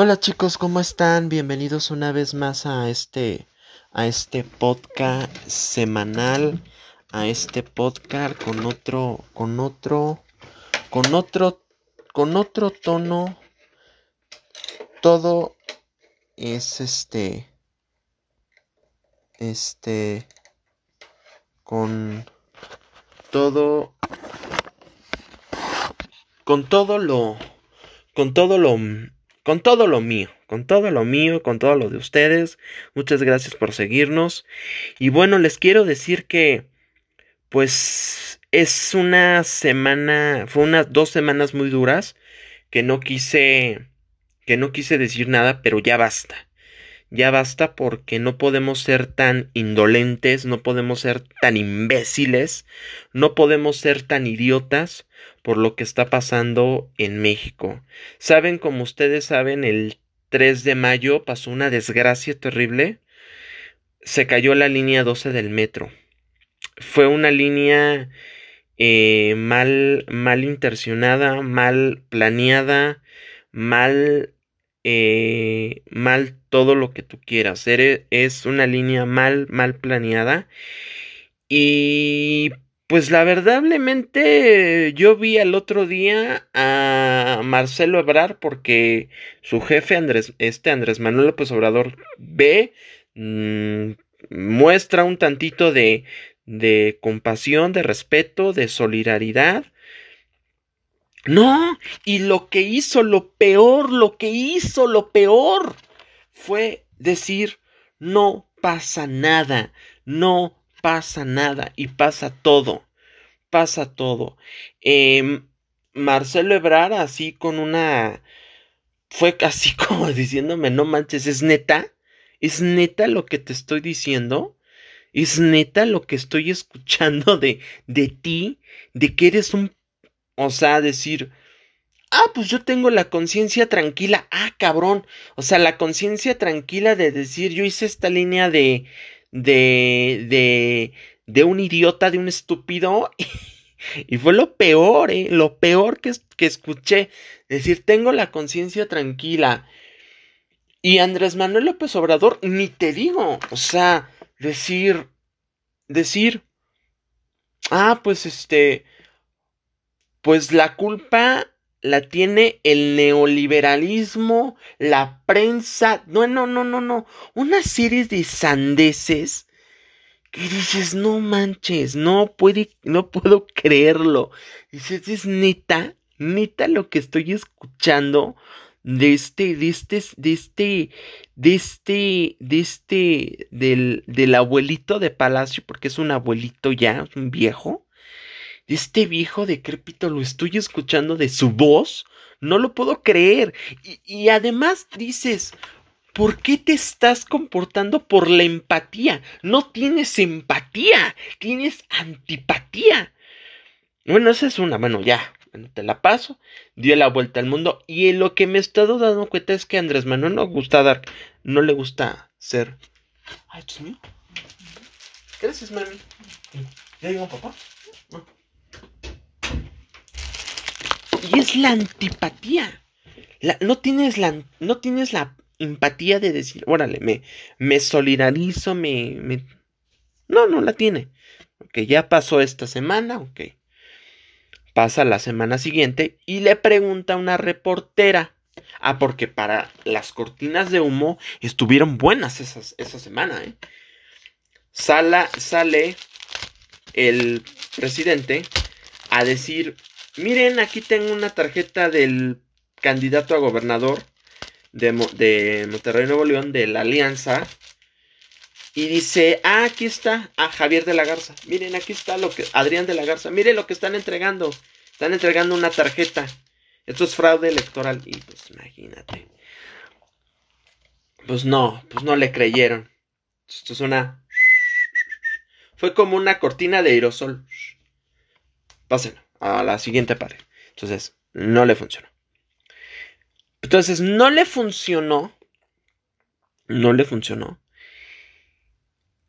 Hola chicos, ¿cómo están? Bienvenidos una vez más a este a este podcast semanal, a este podcast con otro con otro con otro con otro tono todo es este este con todo con todo lo con todo lo con todo lo mío, con todo lo mío, con todo lo de ustedes. Muchas gracias por seguirnos. Y bueno, les quiero decir que pues es una semana, fue unas dos semanas muy duras que no quise que no quise decir nada, pero ya basta. Ya basta porque no podemos ser tan indolentes, no podemos ser tan imbéciles, no podemos ser tan idiotas por lo que está pasando en México. Saben, como ustedes saben, el 3 de mayo pasó una desgracia terrible. Se cayó la línea 12 del metro. Fue una línea eh, mal, mal intencionada, mal planeada, mal, eh, mal todo lo que tú quieras. Es una línea mal, mal planeada. Y pues la verdadmente yo vi al otro día a Marcelo Ebrar porque su jefe Andrés, este Andrés Manuel Obrador ve, mm, muestra un tantito de, de compasión, de respeto, de solidaridad. No, y lo que hizo, lo peor, lo que hizo, lo peor, fue decir, no pasa nada, no pasa nada y pasa todo. Pasa todo. Eh, Marcelo Ebrar así con una... Fue casi como diciéndome, no manches, es neta. ¿Es neta lo que te estoy diciendo? ¿Es neta lo que estoy escuchando de, de ti? De que eres un... O sea, decir... Ah, pues yo tengo la conciencia tranquila. Ah, cabrón. O sea, la conciencia tranquila de decir, yo hice esta línea de, de, de, de un idiota, de un estúpido. Y fue lo peor, ¿eh? Lo peor que, que escuché. Decir, tengo la conciencia tranquila. Y Andrés Manuel López Obrador, ni te digo. O sea, decir, decir, ah, pues este, pues la culpa la tiene el neoliberalismo, la prensa, no, no, no, no, no, una serie de sandeces que dices, no manches, no puede, no puedo creerlo. Dices, es neta, neta lo que estoy escuchando de este, de este, de este, de este, de este, del, del abuelito de Palacio, porque es un abuelito ya, un viejo este viejo decrépito lo estoy escuchando de su voz, no lo puedo creer. Y, además dices, ¿por qué te estás comportando por la empatía? No tienes empatía, tienes antipatía. Bueno, esa es una, bueno, ya, te la paso, dio la vuelta al mundo. Y lo que me he estado dando cuenta es que Andrés Manuel no gusta dar, no le gusta ser. Ay, Dios mío. Gracias, mami. ¿Ya llegó papá? Y es la antipatía. no, tienes la, no tienes la empatía de decir, órale, me, me solidarizo, me. No, no la tiene. Ok, ya pasó esta semana, ok. Pasa la semana siguiente y le pregunta a una reportera. Ah, porque para las cortinas de humo estuvieron buenas esas, esa semana, ¿eh? Sala, sale el presidente a decir, Miren, aquí tengo una tarjeta del candidato a gobernador de, Monterrey Nuevo León, de la Alianza. Y dice, ah, aquí está, ah, Javier de la Garza. Miren, aquí está lo que, Adrián de la Garza. Miren lo que están entregando. Están entregando una tarjeta. Esto es fraude electoral. Y pues imagínate. Pues no, pues no le creyeron. Esto es una... Fue como una cortina de aerosol. Pásenlo a la siguiente pared. Entonces, no le funcionó. Entonces, no le funcionó. No le funcionó.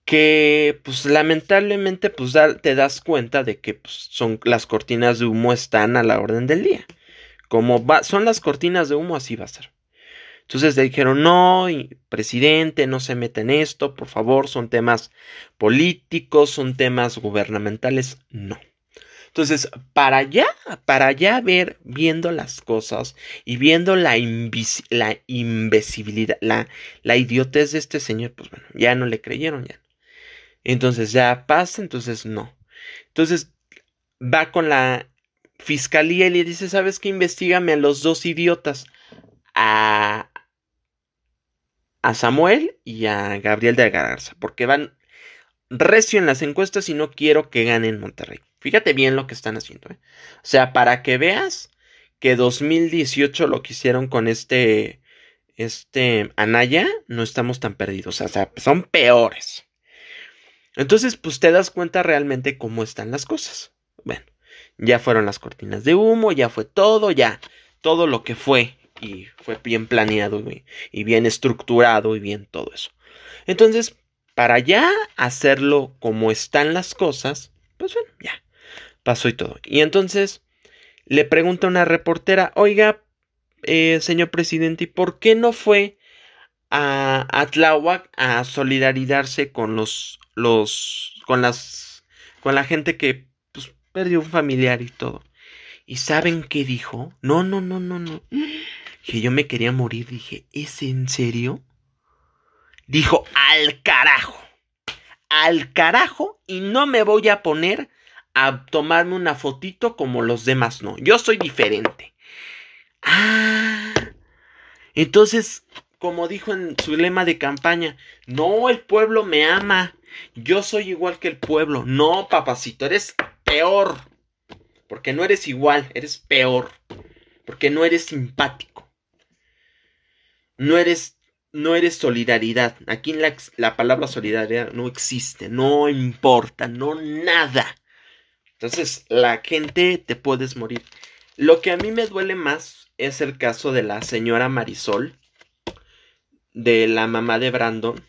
Que, pues, lamentablemente, pues, te das cuenta de que pues, son las cortinas de humo están a la orden del día. Como son las cortinas de humo, así va a ser. Entonces le dijeron, no, presidente, no se mete en esto, por favor, son temas políticos, son temas gubernamentales, no. Entonces, para allá, para allá ver, viendo las cosas y viendo la, la invisibilidad, la, la idiotez de este señor, pues bueno, ya no le creyeron ya. Entonces ya pasa, entonces no. Entonces va con la fiscalía y le dice, ¿sabes qué? Investígame a los dos idiotas, a, a Samuel y a Gabriel de Garza, porque van recio en las encuestas y no quiero que ganen Monterrey. Fíjate bien lo que están haciendo. ¿eh? O sea, para que veas que 2018 lo que hicieron con este, este Anaya, no estamos tan perdidos. O sea, son peores. Entonces, pues te das cuenta realmente cómo están las cosas. Bueno, ya fueron las cortinas de humo, ya fue todo, ya todo lo que fue y fue bien planeado y bien estructurado y bien todo eso. Entonces, para ya hacerlo como están las cosas, pues bueno, ya pasó y todo. Y entonces le pregunta una reportera, oiga, eh, señor presidente, ¿y por qué no fue a, a a solidarizarse con los, los, con las, con la gente que pues, perdió un familiar y todo? ¿Y saben qué dijo? No, no, no, no, no. Que yo me quería morir. Dije, ¿es en serio? Dijo, al carajo. Al carajo y no me voy a poner a tomarme una fotito como los demás no. Yo soy diferente. Ah. Entonces, como dijo en su lema de campaña, no, el pueblo me ama. Yo soy igual que el pueblo. No, papacito, eres peor. Porque no eres igual, eres peor. Porque no eres simpático. No eres, no eres solidaridad. Aquí la, la palabra solidaridad no existe, no importa, no nada. Entonces, la gente te puedes morir. Lo que a mí me duele más es el caso de la señora Marisol, de la mamá de Brandon,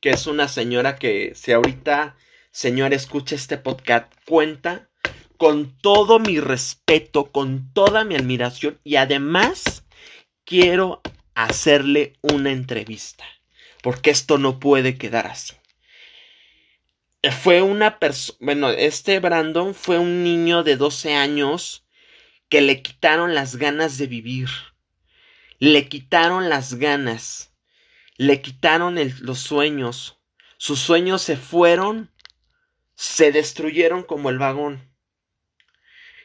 que es una señora que si ahorita, señora, escucha este podcast, cuenta con todo mi respeto, con toda mi admiración y además quiero hacerle una entrevista, porque esto no puede quedar así fue una persona, bueno, este Brandon fue un niño de 12 años que le quitaron las ganas de vivir, le quitaron las ganas, le quitaron los sueños, sus sueños se fueron, se destruyeron como el vagón.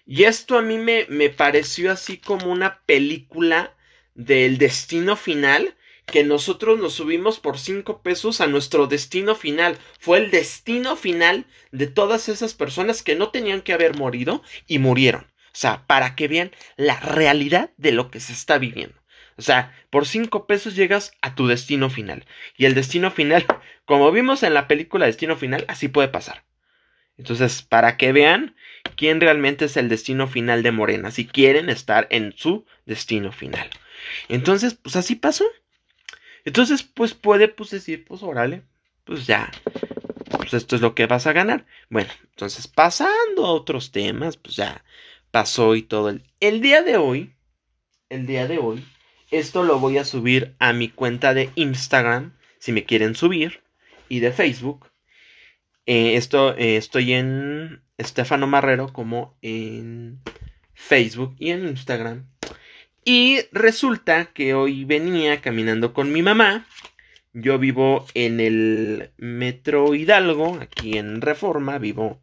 Y esto a mí me, me pareció así como una película del destino final que nosotros nos subimos por cinco pesos a nuestro destino final. Fue el destino final de todas esas personas que no tenían que haber morido y murieron. O sea, para que vean la realidad de lo que se está viviendo. O sea, por cinco pesos llegas a tu destino final. Y el destino final, como vimos en la película Destino Final, así puede pasar. Entonces, para que vean quién realmente es el destino final de Morena, si quieren estar en su destino final. Entonces, pues así pasó. Entonces, pues puede pues decir, pues órale, pues ya, pues esto es lo que vas a ganar. Bueno, entonces pasando a otros temas, pues ya pasó y todo. El, el día de hoy, el día de hoy, esto lo voy a subir a mi cuenta de Instagram, si me quieren subir, y de Facebook. Eh, esto, eh, estoy en Estefano Marrero como en Facebook y en Instagram. Y resulta que hoy venía caminando con mi mamá. Yo vivo en el Metro Hidalgo, aquí en Reforma, vivo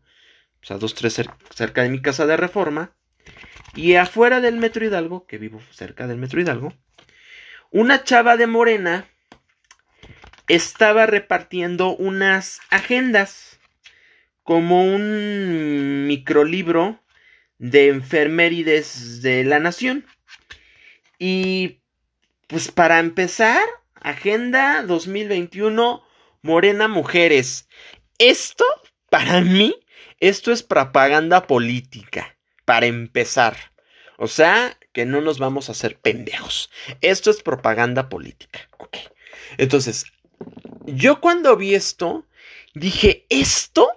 pues, a dos, tres cerca de mi casa de Reforma. Y afuera del Metro Hidalgo, que vivo cerca del Metro Hidalgo, una chava de morena estaba repartiendo unas agendas como un microlibro de enfermerides de la nación. Y pues para empezar, Agenda 2021, Morena Mujeres. Esto, para mí, esto es propaganda política, para empezar. O sea, que no nos vamos a hacer pendejos. Esto es propaganda política. Ok. Entonces, yo cuando vi esto, dije, ¿esto?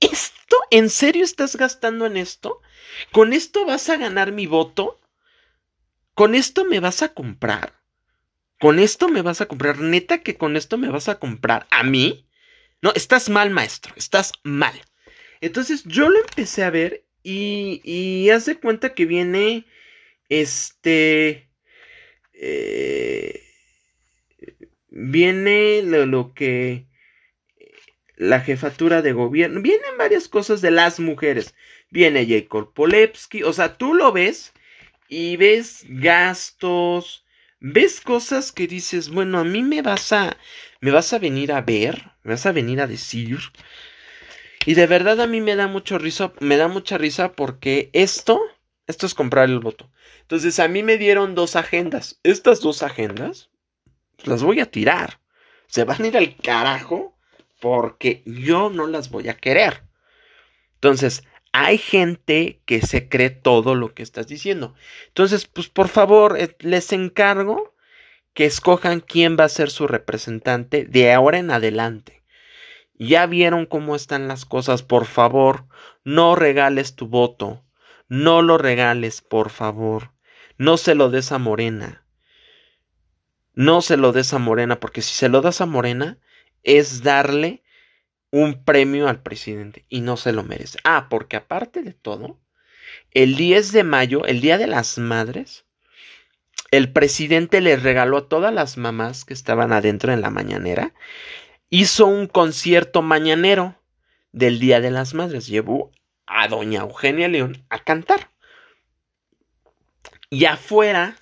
¿Esto? ¿En serio estás gastando en esto? ¿Con esto vas a ganar mi voto? ¿Con esto me vas a comprar? ¿Con esto me vas a comprar? ¿Neta que con esto me vas a comprar? ¿A mí? No, estás mal, maestro, estás mal. Entonces yo lo empecé a ver y, y haz cuenta que viene este... Eh, viene lo, que la jefatura de gobierno, vienen varias cosas de las mujeres. Viene Jacob Polepsky, o sea, tú lo ves y ves gastos, ves cosas que dices, bueno, a mí me vas a me vas a venir a ver, me vas a venir a decir. Y de verdad a mí me da mucho risa, me da mucha risa porque esto, esto es comprar el voto. Entonces a mí me dieron dos agendas. Estas dos agendas las voy a tirar. Se van a ir al carajo porque yo no las voy a querer. Entonces, hay gente que se cree todo lo que estás diciendo. Entonces, pues por favor, eh, les encargo que escojan quién va a ser su representante de ahora en adelante. Ya vieron cómo están las cosas, por favor, no regales tu voto. No lo regales, por favor. No se lo des a Morena. No se lo des a Morena, porque si se lo das a Morena, es darle un premio al presidente y no se lo merece. Ah, porque aparte de todo, el 10 de mayo, el Día de las Madres, el presidente le regaló a todas las mamás que estaban adentro en la mañanera, hizo un concierto mañanero del Día de las Madres. Llevó a doña Eugenia León a cantar. Y afuera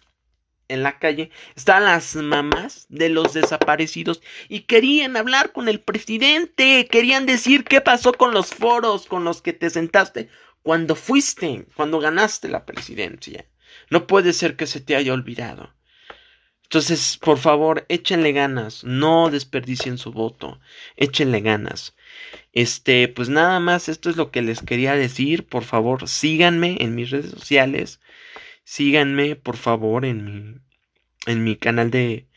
en la calle estaban las mamás de los desaparecidos y querían hablar con el presidente, querían decir qué pasó con los foros con los que te sentaste cuando fuiste, cuando ganaste la presidencia. No puede ser que se te haya olvidado. Entonces, por favor, échenle ganas, no desperdicien su voto, échenle ganas. Este, pues nada más, esto es lo que les quería decir. Por favor, síganme en mis redes sociales síganme por favor en mi, en mi canal de,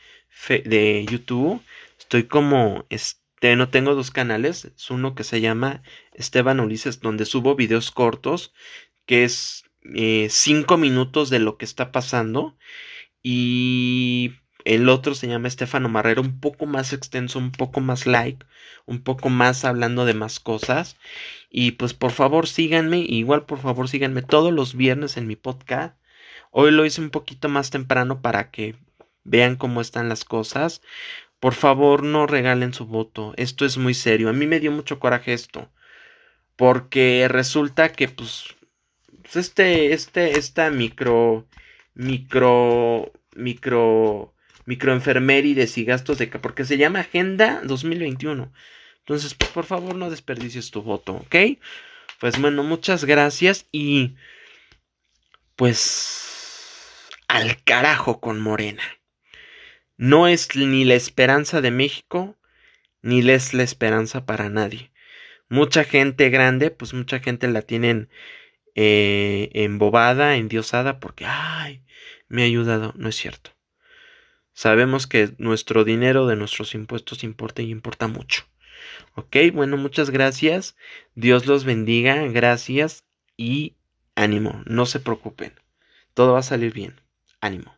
de YouTube. Estoy como, este, no tengo dos canales, es uno que se llama Esteban Ulises, donde subo videos cortos, que es eh, cinco minutos de lo que está pasando. Y el otro se llama Estefano Marrero, un poco más extenso, un poco más like, un poco más hablando de más cosas. Y pues por favor síganme, igual por favor síganme todos los viernes en mi podcast. Hoy lo hice un poquito más temprano para que vean cómo están las cosas. Por favor, no regalen su voto. Esto es muy serio. A mí me dio mucho coraje esto. Porque resulta que, pues, pues este, este, esta micro, micro, micro, microenfermerides y gastos de... Porque se llama Agenda 2021. Entonces, pues, por favor, no desperdicies tu voto, ¿ok? Pues bueno, muchas gracias y... Pues al carajo con Morena. No es ni la esperanza de México, ni es la esperanza para nadie. Mucha gente grande, pues mucha gente la tienen eh, embobada, endiosada, porque, ay, me ha ayudado. No es cierto. Sabemos que nuestro dinero de nuestros impuestos importa y importa mucho. Ok, bueno, muchas gracias. Dios los bendiga, gracias y ánimo, no se preocupen. Todo va a salir bien. Ánimo.